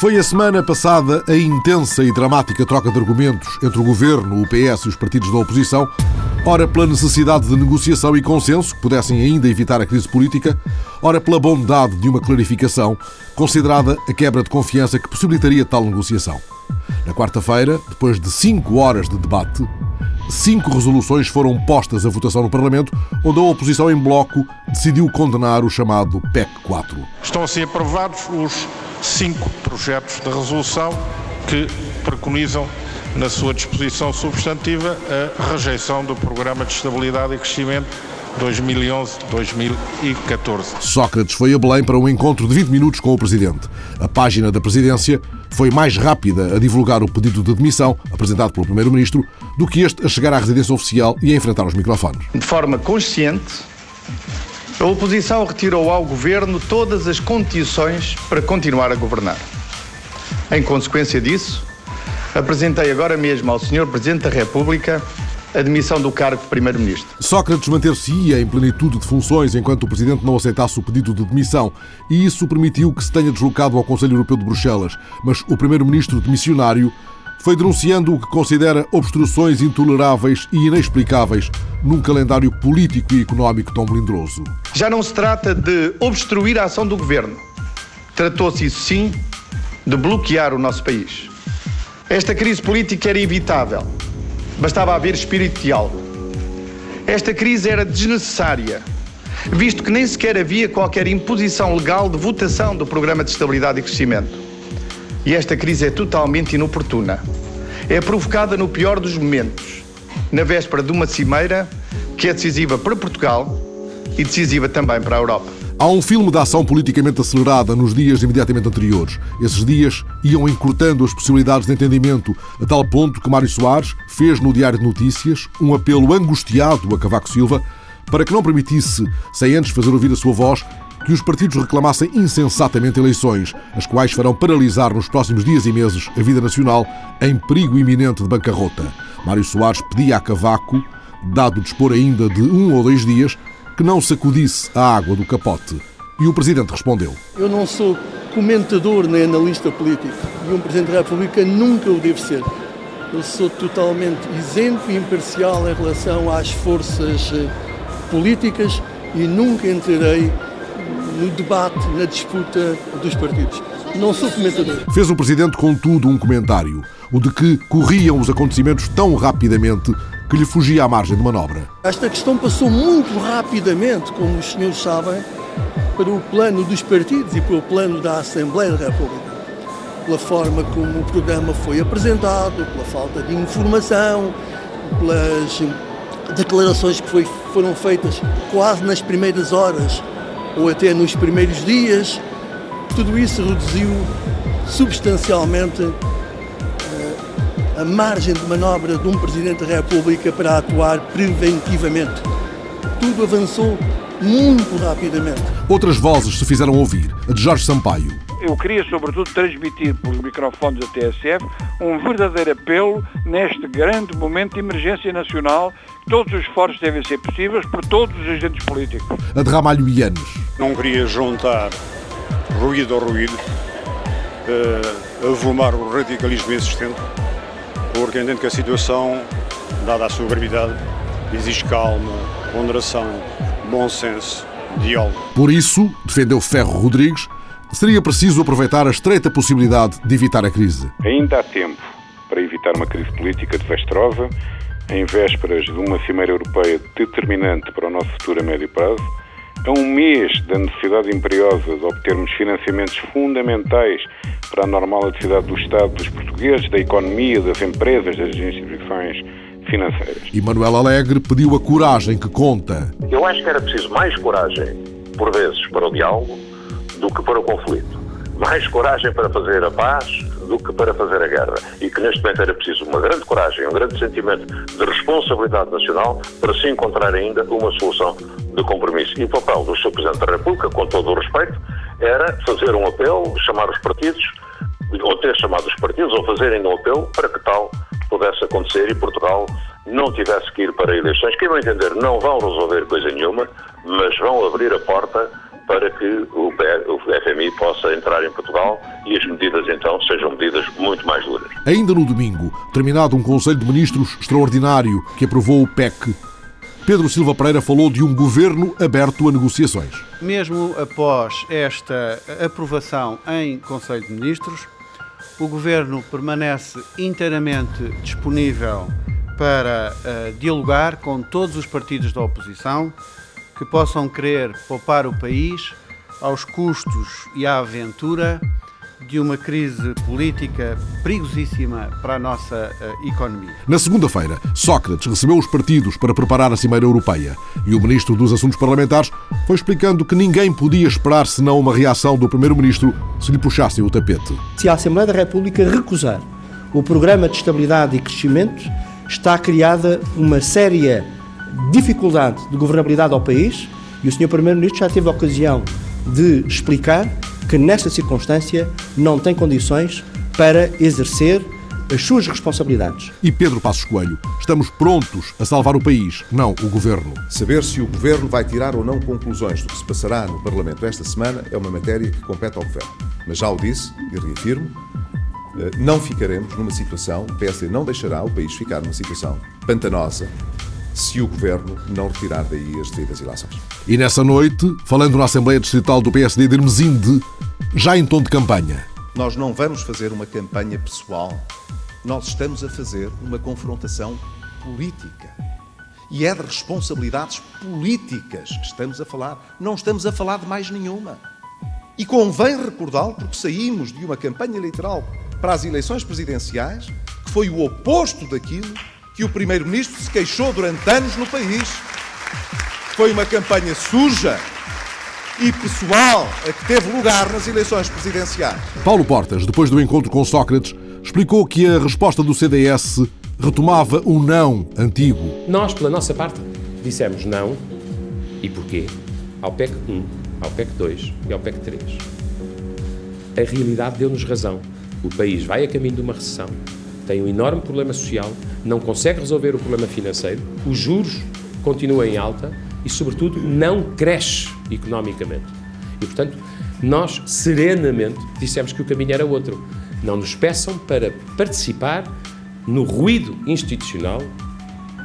Foi a semana passada a intensa e dramática troca de argumentos entre o governo, o PS e os partidos da oposição, ora pela necessidade de negociação e consenso que pudessem ainda evitar a crise política, ora pela bondade de uma clarificação, considerada a quebra de confiança que possibilitaria tal negociação. Na quarta-feira, depois de cinco horas de debate, cinco resoluções foram postas à votação no Parlamento, onde a oposição em bloco decidiu condenar o chamado PEC 4. Estão assim aprovados os cinco projetos de resolução que preconizam na sua disposição substantiva a rejeição do Programa de Estabilidade e Crescimento 2011-2014. Sócrates foi a Belém para um encontro de 20 minutos com o Presidente. A página da Presidência foi mais rápida a divulgar o pedido de demissão apresentado pelo Primeiro-Ministro do que este a chegar à residência oficial e a enfrentar os microfones. De forma consciente, a oposição retirou ao Governo todas as condições para continuar a governar. Em consequência disso, apresentei agora mesmo ao Sr. Presidente da República a demissão do cargo de Primeiro-Ministro. Sócrates manter-se-ia em plenitude de funções enquanto o Presidente não aceitasse o pedido de demissão e isso permitiu que se tenha deslocado ao Conselho Europeu de Bruxelas. Mas o Primeiro-Ministro demissionário foi denunciando o que considera obstruções intoleráveis e inexplicáveis num calendário político e económico tão melindroso. Já não se trata de obstruir a ação do Governo. Tratou-se, isso sim, de bloquear o nosso país. Esta crise política era evitável Bastava haver espírito de diálogo. Esta crise era desnecessária, visto que nem sequer havia qualquer imposição legal de votação do Programa de Estabilidade e Crescimento. E esta crise é totalmente inoportuna. É provocada no pior dos momentos, na véspera de uma cimeira que é decisiva para Portugal e decisiva também para a Europa. Há um filme de ação politicamente acelerada nos dias imediatamente anteriores. Esses dias iam encurtando as possibilidades de entendimento, a tal ponto que Mário Soares fez no Diário de Notícias um apelo angustiado a Cavaco Silva para que não permitisse, sem antes fazer ouvir a sua voz, que os partidos reclamassem insensatamente eleições, as quais farão paralisar nos próximos dias e meses a vida nacional em perigo iminente de bancarrota. Mário Soares pedia a Cavaco, dado dispor ainda de um ou dois dias, que não sacudisse a água do capote. E o Presidente respondeu: Eu não sou comentador nem analista político e um Presidente da República nunca o deve ser. Eu sou totalmente isento e imparcial em relação às forças eh, políticas e nunca entrarei no debate, na disputa dos partidos. Não sou comentador. Fez o Presidente, contudo, um comentário: o de que corriam os acontecimentos tão rapidamente que lhe fugia à margem de manobra. Esta questão passou muito rapidamente, como os senhores sabem, para o plano dos partidos e para o plano da Assembleia da República. Pela forma como o programa foi apresentado, pela falta de informação, pelas declarações que foi, foram feitas quase nas primeiras horas ou até nos primeiros dias, tudo isso reduziu substancialmente a margem de manobra de um Presidente da República para atuar preventivamente. Tudo avançou muito rapidamente. Outras vozes se fizeram ouvir. A de Jorge Sampaio. Eu queria, sobretudo, transmitir pelos microfones da TSF um verdadeiro apelo neste grande momento de emergência nacional. Todos os esforços devem ser possíveis por todos os agentes políticos. A de Ramalho Ianes. Não queria juntar ruído ao ruído, uh, avolumar o radicalismo existente porque entendo que a situação, dada a sua gravidade, exige calma, ponderação, bom senso, diálogo. Por isso, defendeu Ferro Rodrigues, seria preciso aproveitar a estreita possibilidade de evitar a crise. Ainda há tempo para evitar uma crise política desastrosa, em vésperas de uma cimeira europeia determinante para o nosso futuro a médio prazo, a um mês da necessidade imperiosa de obtermos financiamentos fundamentais para a normal atividade do Estado, dos portugueses, da economia, das empresas, das instituições financeiras. E Manuel Alegre pediu a coragem que conta. Eu acho que era preciso mais coragem, por vezes, para o diálogo do que para o conflito. Mais coragem para fazer a paz do que para fazer a guerra. E que neste momento era preciso uma grande coragem, um grande sentimento de responsabilidade nacional para se encontrar ainda uma solução de compromisso. E o papel do Sr. Presidente da República, com todo o respeito, era fazer um apelo, chamar os partidos, ou ter chamado os partidos, ou fazer ainda um apelo para que tal pudesse acontecer e Portugal não tivesse que ir para eleições, que, a meu entender, não vão resolver coisa nenhuma, mas vão abrir a porta para que o, FMI possa entrar em Portugal e as medidas então sejam medidas muito mais duras. Ainda no domingo, terminado um Conselho de Ministros extraordinário que aprovou o PEC, Pedro Silva Pereira falou de um governo aberto a negociações. Mesmo após esta aprovação em Conselho de Ministros, o governo permanece inteiramente disponível para uh, dialogar com todos os partidos da oposição que possam querer poupar o país aos custos e à aventura de uma crise política perigosíssima para a nossa uh, economia. Na segunda-feira, Sócrates recebeu os partidos para preparar a Cimeira Europeia e o Ministro dos Assuntos Parlamentares foi explicando que ninguém podia esperar senão uma reação do Primeiro-Ministro se lhe puxassem o tapete. Se a Assembleia da República recusar o Programa de Estabilidade e Crescimento, está criada uma séria dificuldade de governabilidade ao país e o Sr. Primeiro-Ministro já teve a ocasião de explicar que nesta circunstância não tem condições para exercer as suas responsabilidades. E Pedro Passos Coelho, estamos prontos a salvar o país, não o governo. Saber se o governo vai tirar ou não conclusões do que se passará no Parlamento esta semana é uma matéria que compete ao governo. Mas já o disse e reafirmo, eh, não ficaremos numa situação, o PSD não deixará o país ficar numa situação pantanosa se o governo não retirar daí as devidas ilações. E nessa noite, falando na Assembleia Distrital do PSD de Hermesinde, já em tom de campanha. Nós não vamos fazer uma campanha pessoal, nós estamos a fazer uma confrontação política. E é de responsabilidades políticas que estamos a falar, não estamos a falar de mais nenhuma. E convém recordá-lo porque saímos de uma campanha eleitoral para as eleições presidenciais que foi o oposto daquilo que o Primeiro-Ministro se queixou durante anos no país. Foi uma campanha suja e pessoal a que teve lugar nas eleições presidenciais. Paulo Portas, depois do encontro com Sócrates, explicou que a resposta do CDS retomava o não antigo. Nós, pela nossa parte, dissemos não. E porquê? Ao PEC 1, ao PEC 2 e ao PEC 3. A realidade deu-nos razão. O país vai a caminho de uma recessão tem um enorme problema social, não consegue resolver o problema financeiro, os juros continuam em alta e, sobretudo, não cresce economicamente. E, portanto, nós serenamente dissemos que o caminho era outro. Não nos peçam para participar no ruído institucional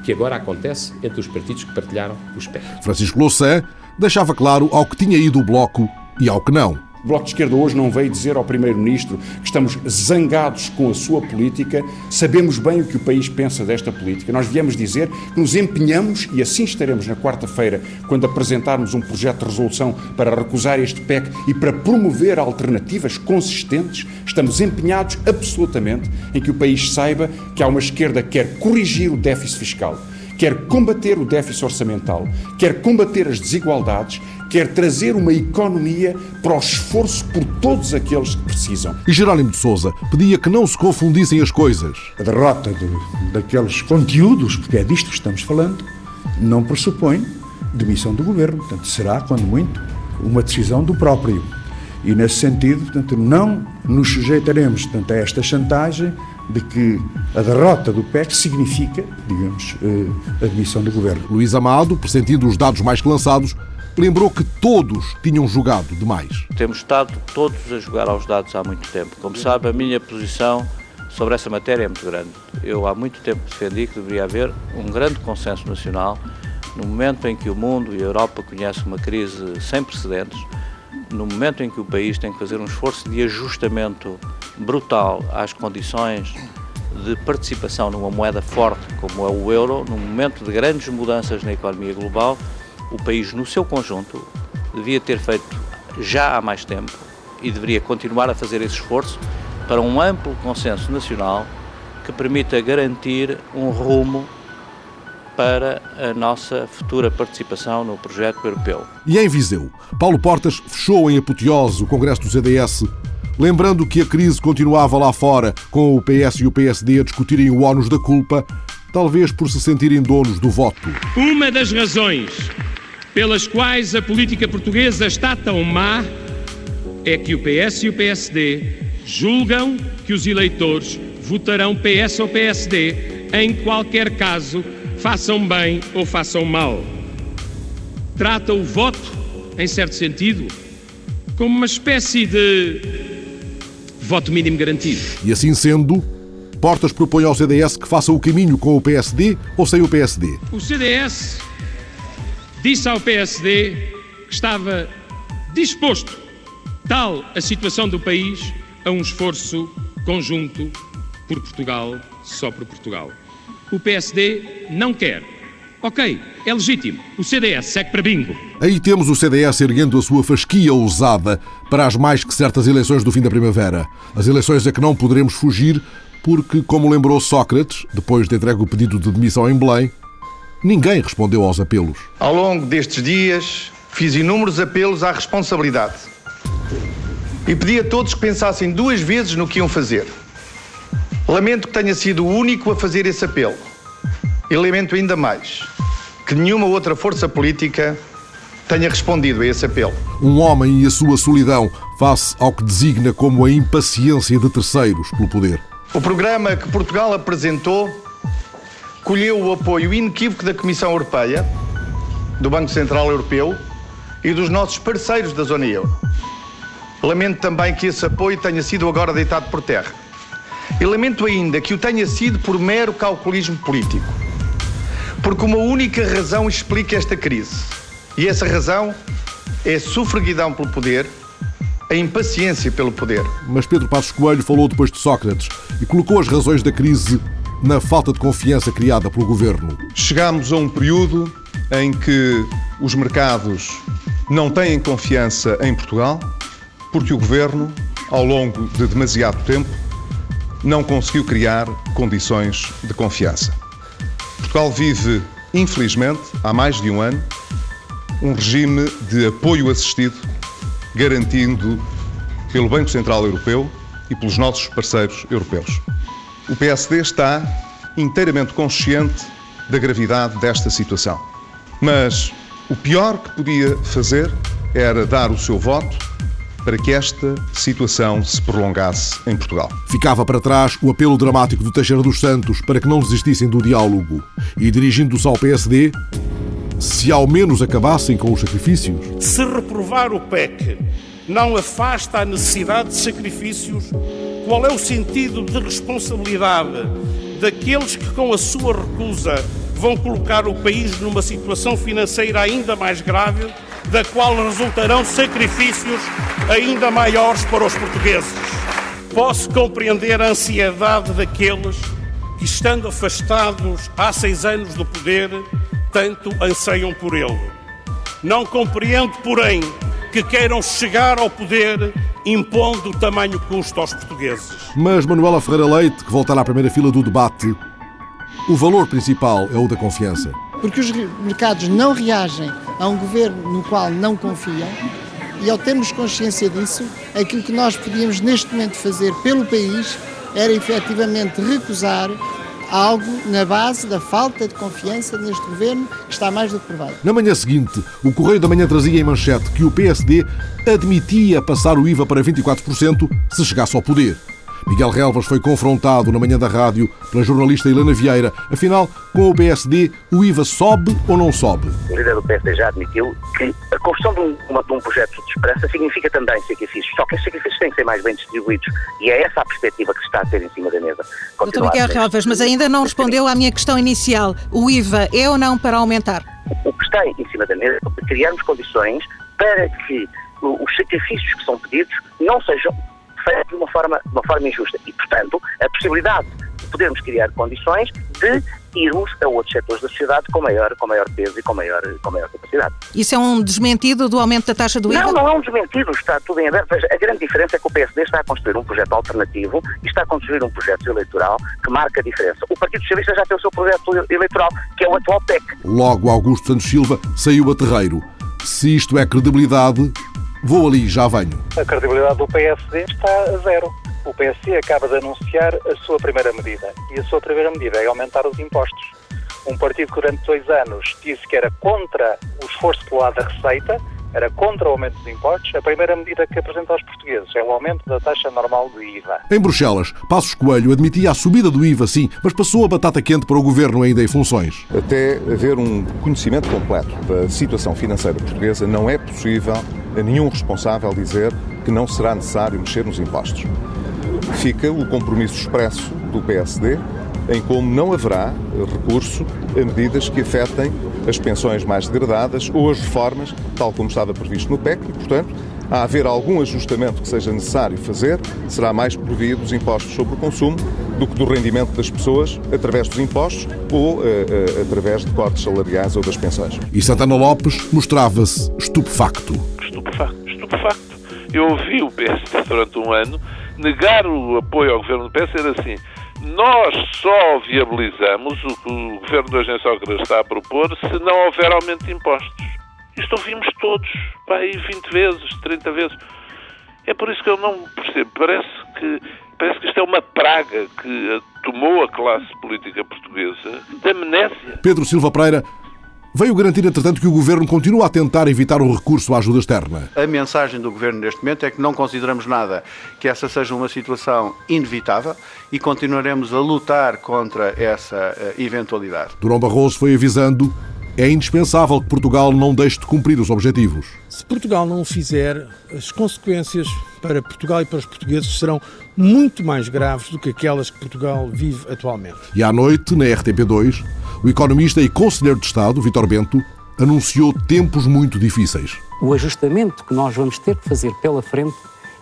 que agora acontece entre os partidos que partilharam o espectro. Francisco Louçã deixava claro ao que tinha ido o Bloco e ao que não. O Bloco de Esquerda hoje não veio dizer ao Primeiro-Ministro que estamos zangados com a sua política, sabemos bem o que o país pensa desta política. Nós viemos dizer que nos empenhamos, e assim estaremos na quarta-feira, quando apresentarmos um projeto de resolução para recusar este PEC e para promover alternativas consistentes, estamos empenhados absolutamente em que o país saiba que há uma esquerda que quer corrigir o déficit fiscal quer combater o déficit orçamental, quer combater as desigualdades quer trazer uma economia para o esforço por todos aqueles que precisam. E Jerónimo de Souza pedia que não se confundissem as coisas. A derrota de, daqueles conteúdos, porque é disto que estamos falando, não pressupõe demissão do governo. Portanto, será, quando muito, uma decisão do próprio. E, nesse sentido, portanto, não nos sujeitaremos portanto, a esta chantagem de que a derrota do PEC significa, digamos, eh, a demissão do governo. Luís Amado, pressentindo os dados mais que lançados, lembrou que todos tinham jogado demais. Temos estado todos a jogar aos dados há muito tempo. Como sabe, a minha posição sobre essa matéria é muito grande. Eu há muito tempo defendi que deveria haver um grande consenso nacional no momento em que o mundo e a Europa conhecem uma crise sem precedentes, no momento em que o país tem que fazer um esforço de ajustamento brutal às condições de participação numa moeda forte como é o euro, num momento de grandes mudanças na economia global, o país no seu conjunto devia ter feito já há mais tempo e deveria continuar a fazer esse esforço para um amplo consenso nacional que permita garantir um rumo para a nossa futura participação no projeto europeu. E em Viseu, Paulo Portas fechou em apoteose o Congresso do CDS, lembrando que a crise continuava lá fora, com o PS e o PSD a discutirem o ónus da culpa, talvez por se sentirem donos do voto. Uma das razões pelas quais a política portuguesa está tão má é que o PS e o PSD julgam que os eleitores votarão PS ou PSD em qualquer caso, façam bem ou façam mal. Trata o voto em certo sentido, como uma espécie de voto mínimo garantido. E assim sendo, Portas propõe ao CDS que faça o caminho com o PSD ou sem o PSD. O CDS disse ao PSD que estava disposto, tal a situação do país, a um esforço conjunto por Portugal, só por Portugal. O PSD não quer. Ok, é legítimo. O CDS segue para bingo. Aí temos o CDS erguendo a sua fasquia ousada para as mais que certas eleições do fim da primavera. As eleições a que não poderemos fugir porque, como lembrou Sócrates, depois de entregue o pedido de demissão em Belém, ninguém respondeu aos apelos. Ao longo destes dias, fiz inúmeros apelos à responsabilidade e pedi a todos que pensassem duas vezes no que iam fazer. Lamento que tenha sido o único a fazer esse apelo. E lamento ainda mais que nenhuma outra força política tenha respondido a esse apelo. Um homem e a sua solidão face ao que designa como a impaciência de terceiros pelo poder. O programa que Portugal apresentou colheu o apoio inequívoco da Comissão Europeia, do Banco Central Europeu e dos nossos parceiros da zona euro. Lamento também que esse apoio tenha sido agora deitado por terra. E lamento ainda que o tenha sido por mero calculismo político. Porque uma única razão explica esta crise. E essa razão é a sufraguidão pelo poder a impaciência pelo poder. Mas Pedro Passos Coelho falou depois de Sócrates e colocou as razões da crise na falta de confiança criada pelo governo. Chegamos a um período em que os mercados não têm confiança em Portugal porque o governo, ao longo de demasiado tempo, não conseguiu criar condições de confiança. Portugal vive, infelizmente, há mais de um ano, um regime de apoio assistido garantindo pelo Banco Central Europeu e pelos nossos parceiros europeus. O PSD está inteiramente consciente da gravidade desta situação. Mas o pior que podia fazer era dar o seu voto para que esta situação se prolongasse em Portugal. Ficava para trás o apelo dramático do Teixeira dos Santos para que não desistissem do diálogo e, dirigindo-se ao PSD, se ao menos acabassem com os sacrifícios. Se reprovar o PEC não afasta a necessidade de sacrifícios, qual é o sentido de responsabilidade daqueles que, com a sua recusa, vão colocar o país numa situação financeira ainda mais grave, da qual resultarão sacrifícios ainda maiores para os portugueses? Posso compreender a ansiedade daqueles que, estando afastados há seis anos do poder, tanto anseiam por ele. Não compreendo, porém, que queiram chegar ao poder impondo tamanho custo aos portugueses. Mas Manuela Ferreira Leite, que voltará à primeira fila do debate, o valor principal é o da confiança. Porque os mercados não reagem a um governo no qual não confiam e ao termos consciência disso, aquilo que nós podíamos neste momento fazer pelo país era efetivamente recusar algo na base da falta de confiança neste governo que está mais do que provado. Na manhã seguinte, o Correio da Manhã trazia em manchete que o PSD admitia passar o IVA para 24% se chegasse ao poder. Miguel Relvas foi confrontado na manhã da rádio pela jornalista Helena Vieira. Afinal, com o PSD, o IVA sobe ou não sobe? O líder do PSD já admitiu que a construção de um, uma, de um projeto de esperança significa também sacrifícios, só que esses sacrifícios têm que ser mais bem distribuídos e é essa a perspectiva que se está a ter em cima da mesa. Doutor Miguel Relvas, mas ainda não respondeu à minha questão inicial. O IVA é ou não para aumentar? O que está em cima da mesa é criarmos condições para que os sacrifícios que são pedidos não sejam feito de uma forma, de uma forma injusta. E, portanto, a possibilidade de podermos criar condições de irmos a outros setores da sociedade com maior, com maior peso e com maior, com maior capacidade. Isso é um desmentido do aumento da taxa do IVA? Não, não é um desmentido, está tudo em aberto. Veja, a grande diferença é que o PSD está a construir um projeto alternativo e está a construir um projeto eleitoral que marca a diferença. O Partido Socialista já tem o seu projeto eleitoral, que é o atual PEC. Logo, Augusto Santos Silva saiu a terreiro. Se isto é credibilidade, Vou ali, já venho. A credibilidade do PSD está a zero. O PSD acaba de anunciar a sua primeira medida. E a sua primeira medida é aumentar os impostos. Um partido que durante dois anos disse que era contra o esforço pelo lado da receita, era contra o aumento dos impostos, a primeira medida que apresenta aos portugueses é o aumento da taxa normal do IVA. Em Bruxelas, Passos Coelho admitia a subida do IVA, sim, mas passou a batata quente para o governo ainda em funções. Até haver um conhecimento completo da situação financeira portuguesa, não é possível a nenhum responsável dizer que não será necessário mexer nos impostos. Fica o compromisso expresso do PSD em como não haverá recurso a medidas que afetem as pensões mais degradadas ou as reformas, tal como estava previsto no PEC, e, portanto, a haver algum ajustamento que seja necessário fazer, será mais por via dos impostos sobre o consumo do que do rendimento das pessoas através dos impostos ou uh, uh, através de cortes salariais ou das pensões. E Santana Lopes mostrava-se estupefacto. Estupefacto, estupefacto. Eu ouvi o PSD durante um ano negar o apoio ao governo do PS era assim nós só viabilizamos o que o governo do Agência Sócrates está a propor se não houver aumento de impostos. Isto ouvimos todos, aí 20 vezes, 30 vezes. É por isso que eu não percebo. Parece que, parece que isto é uma praga que tomou a classe política portuguesa de amnésia. Pedro Silva Pereira Veio garantir, entretanto, que o Governo continua a tentar evitar o recurso à ajuda externa. A mensagem do Governo neste momento é que não consideramos nada que essa seja uma situação inevitável e continuaremos a lutar contra essa eh, eventualidade. Durão Barroso foi avisando é indispensável que Portugal não deixe de cumprir os objetivos. Se Portugal não o fizer, as consequências para Portugal e para os portugueses serão muito mais graves do que aquelas que Portugal vive atualmente. E à noite, na RTP2, o economista e conselheiro de Estado, Vitor Bento, anunciou tempos muito difíceis. O ajustamento que nós vamos ter que fazer pela frente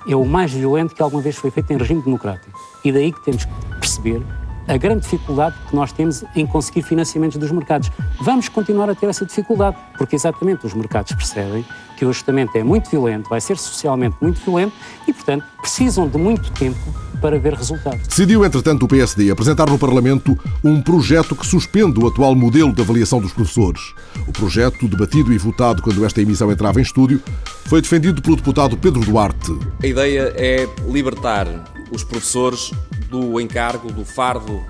é o mais violento que alguma vez foi feito em regime democrático. E daí que temos que perceber a grande dificuldade que nós temos em conseguir financiamentos dos mercados. Vamos continuar a ter essa dificuldade, porque exatamente os mercados percebem que o ajustamento é muito violento, vai ser socialmente muito violento e, portanto, precisam de muito tempo para ver resultados. Decidiu, entretanto, o PSD apresentar no Parlamento um projeto que suspende o atual modelo de avaliação dos professores. O projeto, debatido e votado quando esta emissão entrava em estúdio, foi defendido pelo deputado Pedro Duarte. A ideia é libertar os professores do encargo, do fardo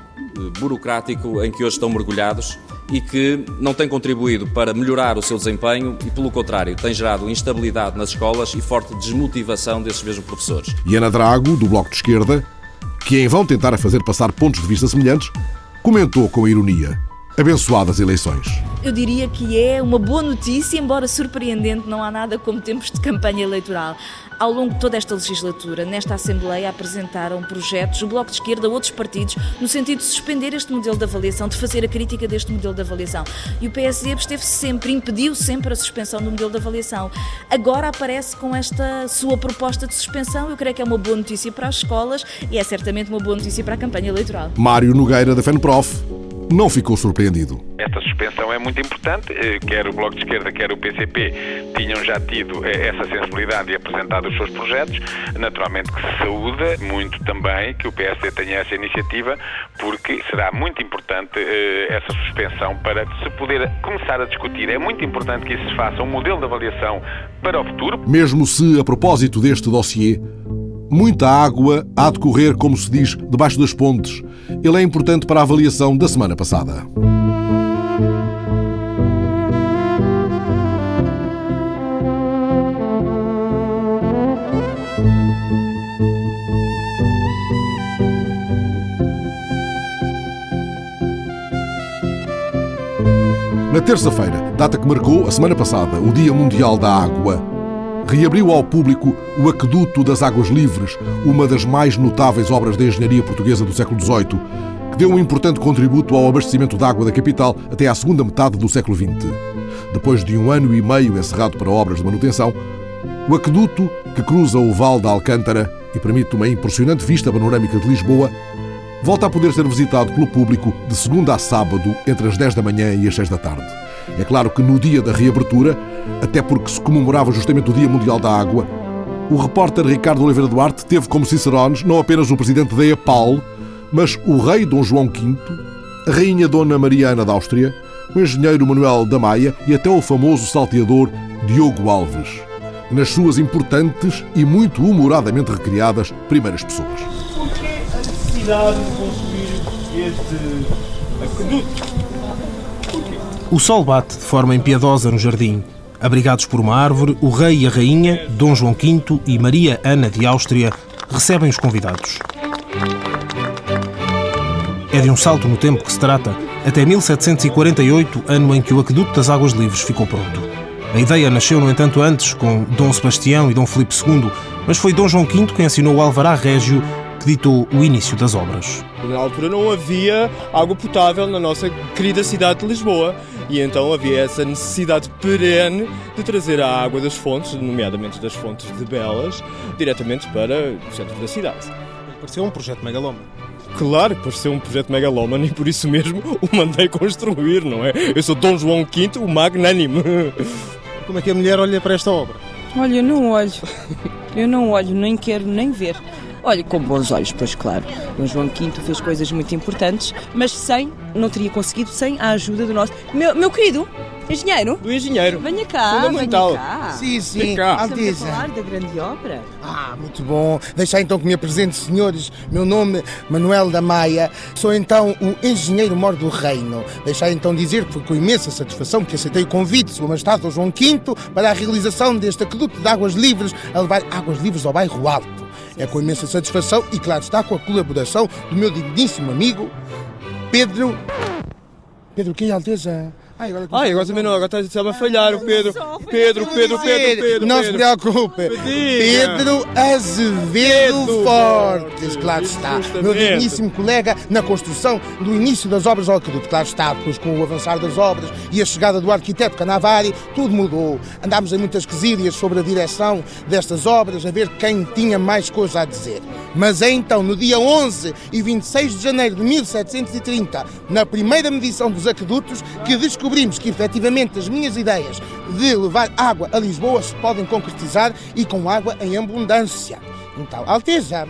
burocrático em que hoje estão mergulhados e que não tem contribuído para melhorar o seu desempenho e, pelo contrário, tem gerado instabilidade nas escolas e forte desmotivação desses mesmos professores. E Ana Drago, do Bloco de Esquerda, que em vão tentar fazer passar pontos de vista semelhantes, comentou com ironia: abençoadas eleições. Eu diria que é uma boa notícia, embora surpreendente, não há nada como tempos de campanha eleitoral. Ao longo de toda esta legislatura, nesta Assembleia apresentaram projetos, o Bloco de Esquerda, outros partidos, no sentido de suspender este modelo de avaliação, de fazer a crítica deste modelo de avaliação. E o PSD absteve-se sempre, impediu sempre a suspensão do modelo de avaliação. Agora aparece com esta sua proposta de suspensão, eu creio que é uma boa notícia para as escolas e é certamente uma boa notícia para a campanha eleitoral. Mário Nogueira, da FENPROF não ficou surpreendido. Esta suspensão é muito importante, eh, quer o Bloco de Esquerda, quer o PCP tinham já tido eh, essa sensibilidade e apresentado os seus projetos. Naturalmente que se saúda muito também que o PSD tenha essa iniciativa, porque será muito importante eh, essa suspensão para se poder começar a discutir. É muito importante que isso se faça um modelo de avaliação para o futuro. Mesmo se, a propósito deste dossiê, Muita água há de correr, como se diz, debaixo das pontes. Ele é importante para a avaliação da semana passada. Na terça-feira, data que marcou a semana passada o Dia Mundial da Água, reabriu ao público o Aqueduto das Águas Livres, uma das mais notáveis obras de engenharia portuguesa do século XVIII, que deu um importante contributo ao abastecimento de água da capital até à segunda metade do século XX. Depois de um ano e meio encerrado para obras de manutenção, o aqueduto, que cruza o Val da Alcântara e permite uma impressionante vista panorâmica de Lisboa, volta a poder ser visitado pelo público de segunda a sábado, entre as 10 da manhã e as 6 da tarde. É claro que no dia da reabertura, até porque se comemorava justamente o Dia Mundial da Água, o repórter Ricardo Oliveira Duarte teve como cicerones não apenas o presidente da EPAL, mas o rei Dom João V, a rainha Dona Mariana da Áustria, o engenheiro Manuel da Maia e até o famoso salteador Diogo Alves, nas suas importantes e muito humoradamente recriadas primeiras pessoas. Que necessidade de construir este aqueduto? O sol bate de forma impiedosa no jardim. Abrigados por uma árvore, o rei e a rainha, Dom João V e Maria Ana de Áustria, recebem os convidados. É de um salto no tempo que se trata, até 1748, ano em que o Aqueduto das Águas Livres ficou pronto. A ideia nasceu, no entanto, antes, com Dom Sebastião e Dom Filipe II, mas foi Dom João V quem assinou o Alvará Régio que ditou o início das obras. Na altura não havia água potável na nossa querida cidade de Lisboa e então havia essa necessidade perene de trazer a água das fontes, nomeadamente das fontes de Belas, diretamente para o centro da cidade. Pareceu um projeto megalómano. Claro que pareceu um projeto megalómano e por isso mesmo o mandei construir, não é? Eu sou Dom João V, o magnânime. Como é que a mulher olha para esta obra? Olha, eu não olho. Eu não olho, nem quero nem ver. Olha, com bons olhos, pois claro. Dom João V fez coisas muito importantes, mas sem, não teria conseguido sem a ajuda do nosso. Meu, meu querido, engenheiro? Do engenheiro. Venha cá, Fundamental. venha cá. Sim, sim, Vem cá. Estamos a falar da grande obra. Ah, muito bom. Deixar então que me apresente, senhores. Meu nome Manuel da Maia. Sou então o engenheiro mor do reino. Deixar então dizer que foi com imensa satisfação que aceitei o convite de Sua Majestade João V para a realização deste aqueduto de águas livres a levar águas livres ao bairro Alto. É com imensa satisfação e, claro está, com a colaboração do meu digníssimo amigo Pedro. Pedro, quem, Alteza? Ai, agora, Ai, agora também não, agora está a falhar o Pedro. Pedro, Pedro, Pedro, Pedro. Não se Pedro. preocupe. Pedro Azevedo Fortes, claro está. Meu digníssimo colega na construção do início das obras ao aqueduto. Claro está, depois com o avançar das obras e a chegada do arquiteto Canavari, tudo mudou. Andámos em muitas quesílias sobre a direção destas obras, a ver quem tinha mais coisa a dizer. Mas é então, no dia 11 e 26 de janeiro de 1730, na primeira medição dos aquedutos, que descobrimos que efetivamente as minhas ideias de levar água a Lisboa se podem concretizar e com água em abundância. Então, Alteza,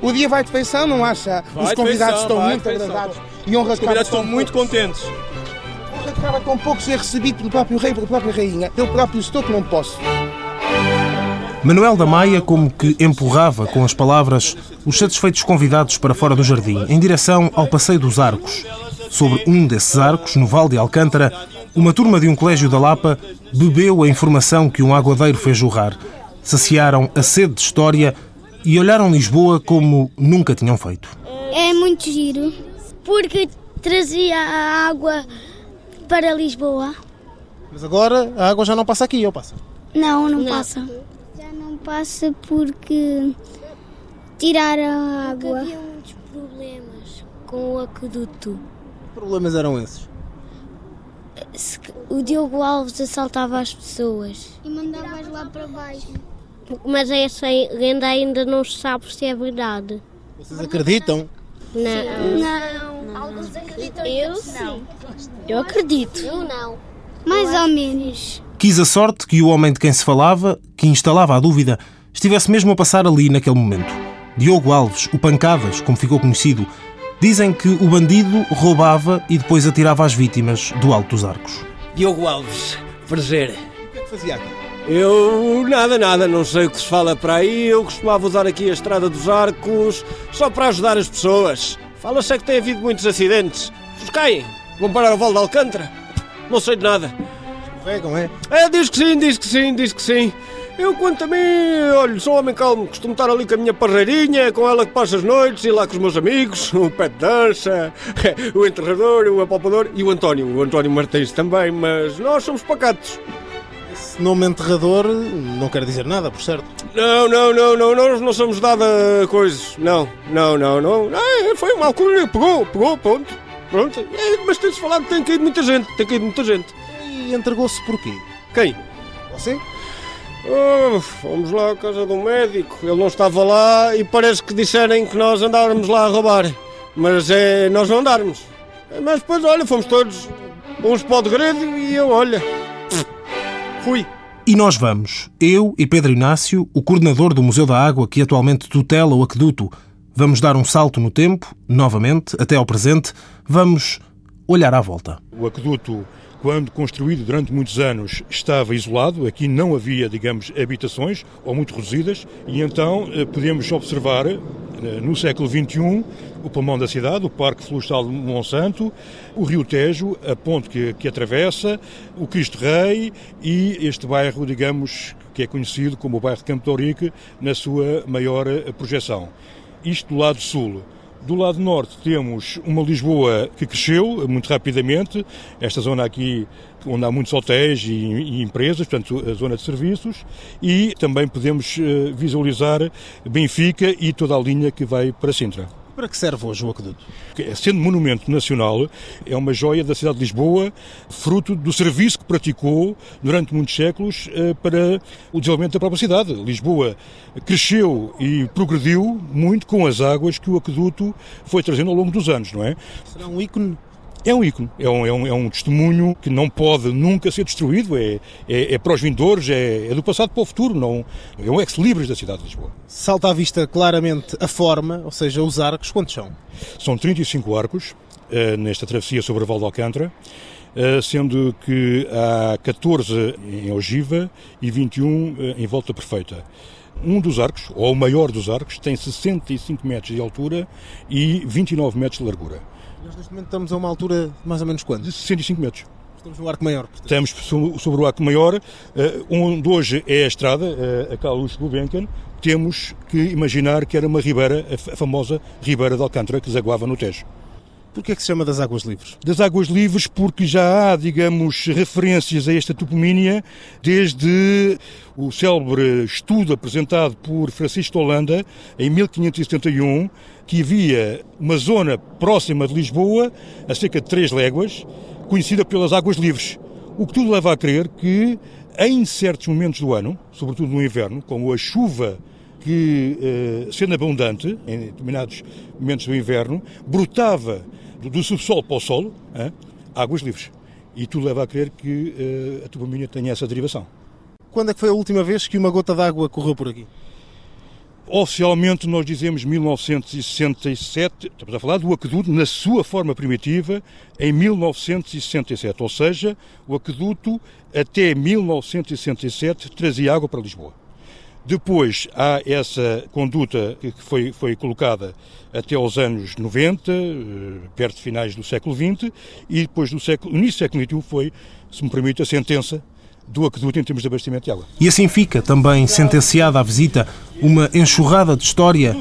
o dia vai de feição, não acha? Vai Os de convidados feição, estão de muito feição. agradados e honra Os convidados estão tão muito pouco- contentes. honra acaba tão pouco ser recebido pelo próprio rei, pela própria rainha. Eu próprio estou que não posso. Manuel da Maia como que empurrava com as palavras os satisfeitos convidados para fora do jardim, em direção ao Passeio dos Arcos. Sobre um desses arcos, no Val de Alcântara, uma turma de um colégio da Lapa bebeu a informação que um aguadeiro fez jorrar. Saciaram a sede de história e olharam Lisboa como nunca tinham feito. É muito giro, porque trazia a água para Lisboa. Mas agora a água já não passa aqui, ou passa? Não, não, passa. Já não passa porque tiraram a água. Havia muitos problemas com o aqueduto. Que problemas eram esses? O Diogo Alves assaltava as pessoas. E mandava-as lá para baixo. Mas essa lenda ainda não se sabe se é verdade. Vocês acreditam? Não. Não. Alguns acreditam Eu sim. Eu acredito. Eu não. Mais ou menos. Quis a sorte que o homem de quem se falava, que instalava a dúvida, estivesse mesmo a passar ali naquele momento. Diogo Alves, o Pancadas, como ficou conhecido, dizem que o bandido roubava e depois atirava às vítimas do Alto dos Arcos. Diogo Alves, prazer. O que é que fazia aqui? Eu nada, nada, não sei o que se fala para aí. Eu costumava usar aqui a Estrada dos Arcos só para ajudar as pessoas. Fala-se é que tem havido muitos acidentes. Os caem, vão parar ao Val de Alcântara. Não sei de nada. Escorregam, é? É, diz que sim, diz que sim, diz que sim. Eu, quanto a mim, olha, sou um homem calmo, costumo estar ali com a minha parreirinha, com ela que passa as noites, e lá com os meus amigos, o pé de dança, o enterrador, o apalpador e o António, o António Martins também, mas nós somos pacatos. Esse nome enterrador não quer dizer nada, por certo. Não, não, não, não, nós não somos dada a coisas. Não, não, não, não. Ah, foi uma alcunha, pegou, pegou, pronto. Pronto. É, mas tem-se falado que tem caído muita gente, tem caído muita gente. E entregou-se porquê? Quem? Você? Oh, fomos lá à casa do médico, ele não estava lá e parece que disserem que nós andávamos lá a roubar. Mas é nós não andarmos. Mas depois, olha, fomos todos uns para o degredo e eu, olha, fui. E nós vamos, eu e Pedro Inácio, o coordenador do Museu da Água que atualmente tutela o aqueduto, vamos dar um salto no tempo, novamente, até ao presente, vamos olhar à volta. O aqueduto quando construído durante muitos anos, estava isolado, aqui não havia, digamos, habitações, ou muito reduzidas, e então eh, podemos observar, eh, no século XXI, o pulmão da cidade, o Parque Florestal de Monsanto, o Rio Tejo, a ponte que, que atravessa, o Cristo Rei e este bairro, digamos, que é conhecido como o bairro de Campo de na sua maior eh, projeção. Isto do lado sul. Do lado norte temos uma Lisboa que cresceu muito rapidamente, esta zona aqui onde há muitos hotéis e, e empresas, portanto a zona de serviços, e também podemos eh, visualizar Benfica e toda a linha que vai para Sintra. Para que serve hoje o aqueduto? Sendo monumento nacional, é uma joia da cidade de Lisboa, fruto do serviço que praticou durante muitos séculos eh, para o desenvolvimento da própria cidade. Lisboa cresceu e progrediu muito com as águas que o aqueduto foi trazendo ao longo dos anos, não é? Será um ícone é um ícone, é um, é um, é um testemunho que não pode nunca ser destruído, é, é, é para os vindores, é, é, do passado para o futuro, não, é um ex-libris da cidade de Lisboa. Salta à vista claramente a forma, ou seja, os arcos, quantos são? São 35 arcos uh, nesta travessia sobre a Val de Alcântara, uh, sendo que há 14 em ogiva e 21 uh, eh, em volta perfeita. Um dos arcos, ou o maior dos arcos, tem 65 metros de altura e 29 metros de largura. Nós neste momento estamos a uma altura de mais ou menos quanto? De 65 metros. Estamos no arco maior. Portanto. Estamos sobre o arco maior, eh, onde hoje é a estrada, eh, a Carlos Gulbenkian. Temos que imaginar que era uma ribeira, a famosa ribeira de Alcântara, que desaguava no Tejo. Porquê é que se chama das águas livres? Das águas livres porque já há, digamos, referências a esta topomínia desde o célebre estudo apresentado por Francisco Holanda em 1571, que havia uma zona próxima de Lisboa, a cerca de três léguas, conhecida pelas águas livres. O que tudo leva a crer que em certos momentos do ano, sobretudo no inverno, com a chuva que, eh, sendo abundante em determinados momentos do inverno, brotava do, subsolo para o solo águas livres. E tudo leva a crer que eh, a tubamina tenha essa derivação. Quando é que foi a última vez que uma gota d'água correu por aqui? Oficialmente nós dizemos 1967, estamos a falar do aqueduto na sua forma primitiva em 1967, ou seja, o aqueduto até 1967 trazia água para Lisboa. Depois há essa conduta que foi, foi colocada até aos anos 90, eh, perto de finais do século XX, e depois do século, início do século XXI foi, se me permite, a sentença do aqueduto em termos de abastecimento de água. E assim fica também sentenciada à visita uma enxurrada de história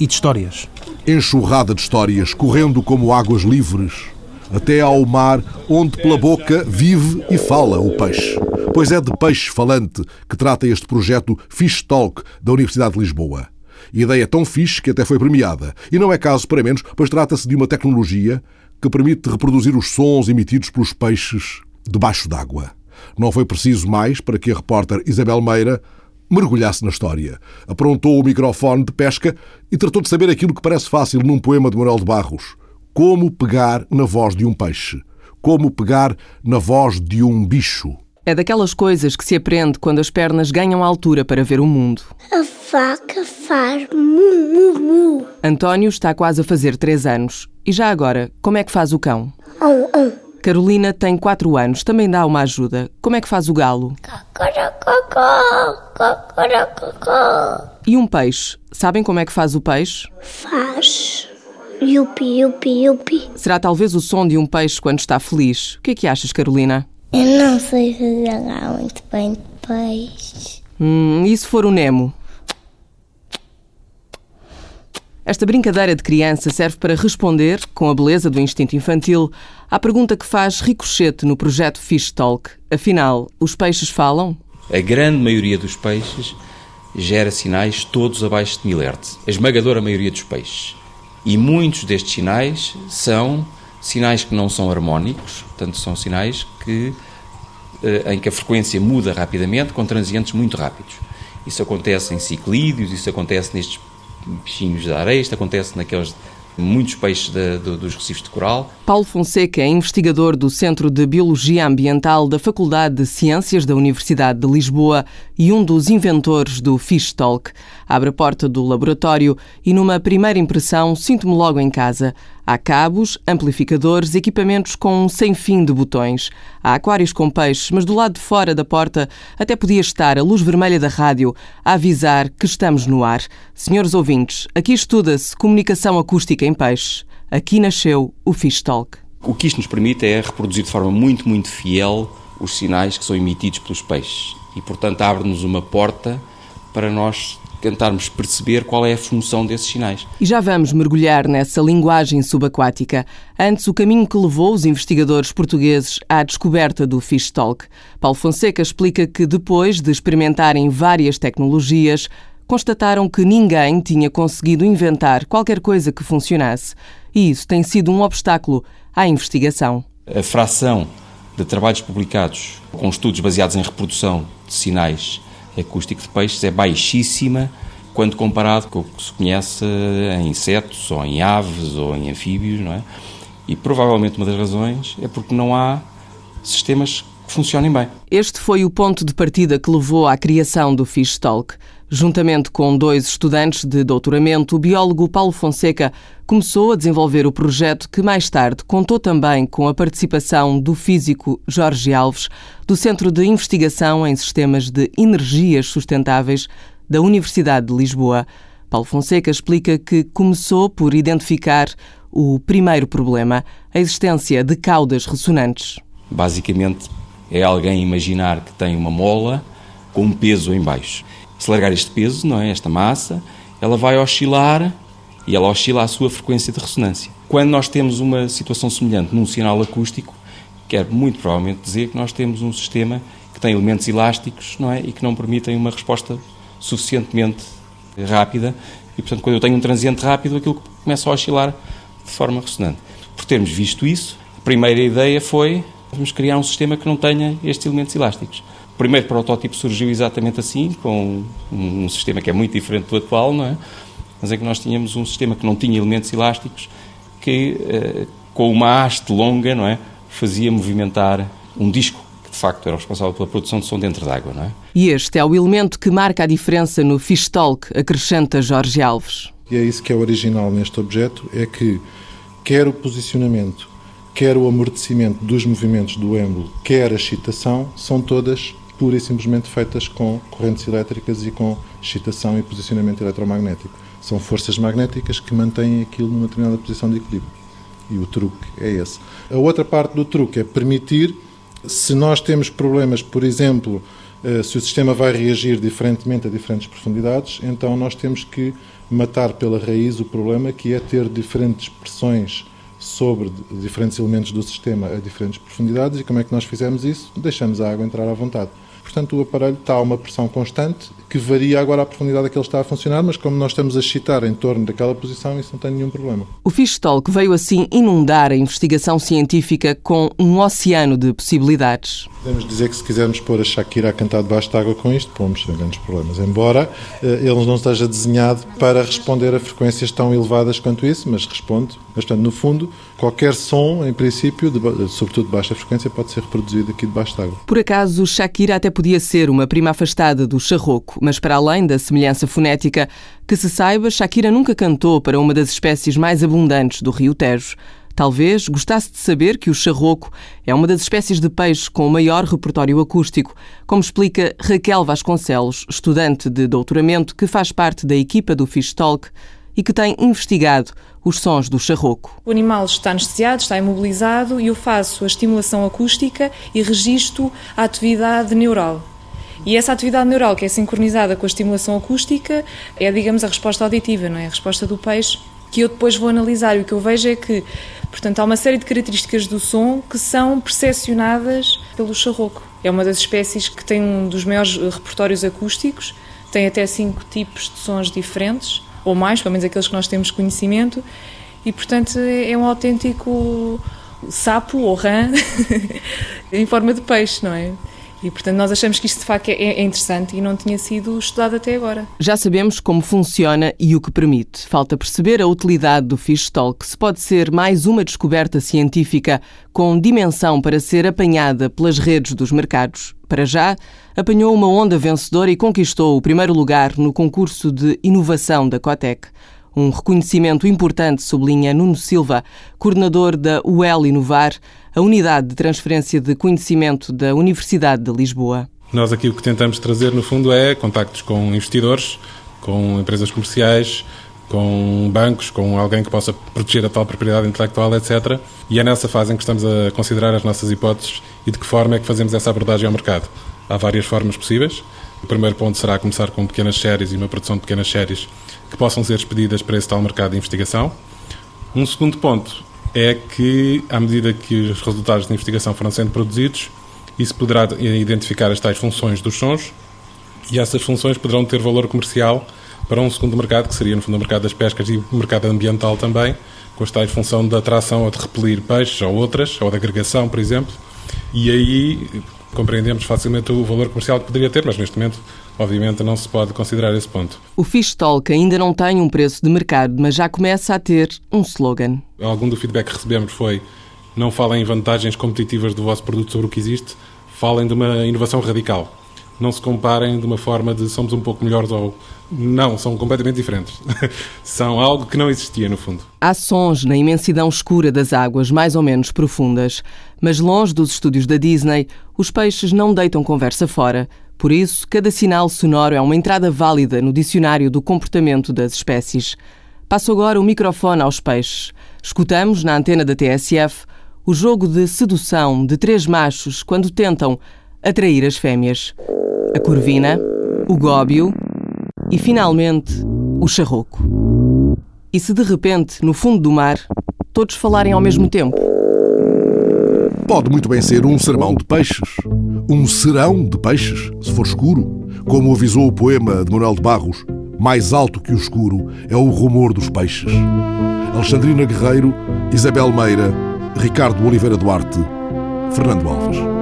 e de histórias. Enxurrada de histórias correndo como águas livres até ao mar onde pela boca vive e fala o peixe pois é de peixe falante que trata este projeto Fish Talk da Universidade de Lisboa. Ideia tão fixe que até foi premiada. E não é caso para menos, pois trata-se de uma tecnologia que permite reproduzir os sons emitidos pelos peixes debaixo d'água. Não foi preciso mais para que a repórter Isabel Meira mergulhasse na história. Aprontou o microfone de pesca e tratou de saber aquilo que parece fácil num poema de Manuel de Barros. Como pegar na voz de um peixe. Como pegar na voz de um bicho. É daquelas coisas que se aprende quando as pernas ganham altura para ver o mundo. A vaca faz mu, mu, mu. António está quase a fazer três anos. E já agora, como é que faz o cão? Um, um. Carolina tem quatro anos, também dá uma ajuda. Como é que faz o galo? E um peixe? Sabem como é que faz o peixe? Faz. Yupi, yupi, yupi. Será talvez o som de um peixe quando está feliz. O que é que achas, Carolina? Eu não sei jogar muito bem de peixe. Hum, e se for o Nemo? Esta brincadeira de criança serve para responder, com a beleza do instinto infantil, à pergunta que faz ricochete no projeto Fish Talk. Afinal, os peixes falam? A grande maioria dos peixes gera sinais todos abaixo de 1000 Hz. A esmagadora maioria dos peixes. E muitos destes sinais são sinais que não são harmónicos, portanto, são sinais que, eh, em que a frequência muda rapidamente, com transientes muito rápidos. Isso acontece em ciclídeos, isso acontece nestes bichinhos da areia, isto acontece naqueles muitos peixes de, de, dos recifes de coral. Paulo Fonseca é investigador do Centro de Biologia Ambiental da Faculdade de Ciências da Universidade de Lisboa e um dos inventores do Fish Talk. Abre a porta do laboratório e, numa primeira impressão, sinto-me logo em casa. Há cabos, amplificadores, equipamentos com um sem fim de botões. Há aquários com peixes, mas do lado de fora da porta até podia estar a luz vermelha da rádio a avisar que estamos no ar. Senhores ouvintes, aqui estuda-se comunicação acústica em peixes. Aqui nasceu o Fish Talk. O que isto nos permite é reproduzir de forma muito, muito fiel os sinais que são emitidos pelos peixes. E, portanto, abre-nos uma porta para nós tentarmos perceber qual é a função desses sinais. E já vamos mergulhar nessa linguagem subaquática. Antes, o caminho que levou os investigadores portugueses à descoberta do Fish Talk. Paulo Fonseca explica que depois de experimentarem várias tecnologias, constataram que ninguém tinha conseguido inventar qualquer coisa que funcionasse. E isso tem sido um obstáculo à investigação. A fração de trabalhos publicados com estudos baseados em reprodução de sinais acústicos de peixes é baixíssima quando comparado com o que se conhece em insetos, ou em aves, ou em anfíbios, não é? E provavelmente uma das razões é porque não há sistemas que funcionem bem. Este foi o ponto de partida que levou à criação do Fish Talk. Juntamente com dois estudantes de doutoramento, o biólogo Paulo Fonseca começou a desenvolver o projeto que mais tarde contou também com a participação do físico Jorge Alves, do Centro de Investigação em Sistemas de Energias Sustentáveis da Universidade de Lisboa. Paulo Fonseca explica que começou por identificar o primeiro problema, a existência de caudas ressonantes. Basicamente, é alguém imaginar que tem uma mola com um peso em baixo se largar este peso, não é? esta massa, ela vai oscilar e ela oscila a sua frequência de ressonância. Quando nós temos uma situação semelhante num sinal acústico, quer muito provavelmente dizer que nós temos um sistema que tem elementos elásticos não é? e que não permitem uma resposta suficientemente rápida. E, portanto, quando eu tenho um transiente rápido, aquilo começa a oscilar de forma ressonante. Por termos visto isso, a primeira ideia foi vamos criar um sistema que não tenha estes elementos elásticos. O primeiro protótipo surgiu exatamente assim, com um, um sistema que é muito diferente do atual, não é? Mas é que nós tínhamos um sistema que não tinha elementos elásticos, que uh, com uma haste longa, não é? Fazia movimentar um disco que de facto era responsável pela produção de som dentro d'água, não é? E este é o elemento que marca a diferença no Fish Talk, acrescenta Jorge Alves. E é isso que é original neste objeto, é que quer o posicionamento, quer o amortecimento dos movimentos do êmbolo, quer a excitação, são todas pura e simplesmente feitas com correntes elétricas e com excitação e posicionamento eletromagnético. São forças magnéticas que mantêm aquilo numa determinada posição de equilíbrio. E o truque é esse. A outra parte do truque é permitir, se nós temos problemas, por exemplo, eh, se o sistema vai reagir diferentemente a diferentes profundidades, então nós temos que matar pela raiz o problema que é ter diferentes pressões sobre diferentes elementos do sistema a diferentes profundidades e como é que nós fizemos isso? Deixamos a água entrar à vontade. Portanto, o aparelho está a uma pressão constante que varia agora a profundidade a que ele está a funcionar, mas como nós estamos a excitar em torno daquela posição, isso não tem nenhum problema. O Fish Talk veio assim inundar a investigação científica com um oceano de possibilidades. Podemos dizer que se quisermos pôr a Shakira a cantar debaixo de água com isto, pomos sem grandes problemas. Embora eh, ele não esteja desenhado para responder a frequências tão elevadas quanto isso, mas responde. Mas, portanto, no fundo, qualquer som, em princípio, de, sobretudo de baixa frequência, pode ser reproduzido aqui debaixo de água. Por acaso, Shakira até podia ser uma prima afastada do charroco, mas para além da semelhança fonética, que se saiba, Shakira nunca cantou para uma das espécies mais abundantes do rio Tejo. Talvez gostasse de saber que o charroco é uma das espécies de peixe com o maior repertório acústico, como explica Raquel Vasconcelos, estudante de doutoramento que faz parte da equipa do Fish Talk e que tem investigado os sons do charroco. O animal está anestesiado, está imobilizado e eu faço a estimulação acústica e registro a atividade neural. E essa atividade neural que é sincronizada com a estimulação acústica é, digamos, a resposta auditiva, não é? A resposta do peixe que eu depois vou analisar. E o que eu vejo é que, portanto, há uma série de características do som que são percepcionadas pelo charroco. É uma das espécies que tem um dos maiores repertórios acústicos, tem até cinco tipos de sons diferentes, ou mais, pelo menos aqueles que nós temos conhecimento, e, portanto, é um autêntico sapo ou rã em forma de peixe, não é? E, portanto, nós achamos que isto de facto é, é, interessante e não tinha sido estudado até agora. Já sabemos como funciona e o que permite. Falta perceber a utilidade do Fish Talk, se pode ser mais uma descoberta científica com dimensão para ser apanhada pelas redes dos mercados. Para já, apanhou uma onda vencedora e conquistou o primeiro lugar no concurso de inovação da Cotec. Um reconhecimento importante, sublinha Nuno Silva, coordenador da UEL Inovar, a unidade de transferência de conhecimento da Universidade de Lisboa. Nós aqui o que tentamos trazer, no fundo, é contactos com investidores, com empresas comerciais, com bancos, com alguém que possa proteger a tal propriedade intelectual, etc. E é nessa fase em que estamos a considerar as nossas hipóteses e de que forma é que fazemos essa abordagem ao mercado. Há várias formas possíveis. O primeiro ponto será começar com pequenas séries e uma produção de pequenas séries que possam ser expedidas para esse tal mercado de investigação. Um segundo ponto é que, à medida que os resultados de investigação foram sendo produzidos, isso poderá identificar as tais funções dos sons e essas funções poderão ter valor comercial para um segundo mercado, que seria, no fundo, o mercado das pescas e o mercado ambiental também, com as tais função da atração ou de repelir peixes ou outras, ou da agregação, por exemplo. E aí compreendemos facilmente o valor comercial que poderia ter, mas neste momento, obviamente, não se pode considerar esse ponto. O Fish Talk ainda não tem um preço de mercado, mas já começa a ter um slogan. Algum do feedback que recebemos foi não falem em vantagens competitivas do vosso produto sobre o que existe, falem de uma inovação radical não se comparem de uma forma de somos um pouco melhores ou. Não, são completamente diferentes. são algo que não existia, no fundo. Há sons na imensidão escura das águas, mais ou menos profundas. Mas longe dos estúdios da Disney, os peixes não deitam conversa fora. Por isso, cada sinal sonoro é uma entrada válida no dicionário do comportamento das espécies. Passo agora o microfone aos peixes. Escutamos, na antena da TSF, o jogo de sedução de três machos quando tentam atrair as fêmeas a corvina, o góbio e, finalmente, o charroco. E se de repente, no fundo do mar, todos falarem ao mesmo tempo? Pode muito bem ser um sermão de peixes. Um serão de peixes, se for escuro. Como avisou o poema de Manuel de Barros, mais alto que o escuro é o rumor dos peixes. Alexandrina Guerreiro, Isabel Meira, Ricardo Oliveira Duarte, Fernando Alves.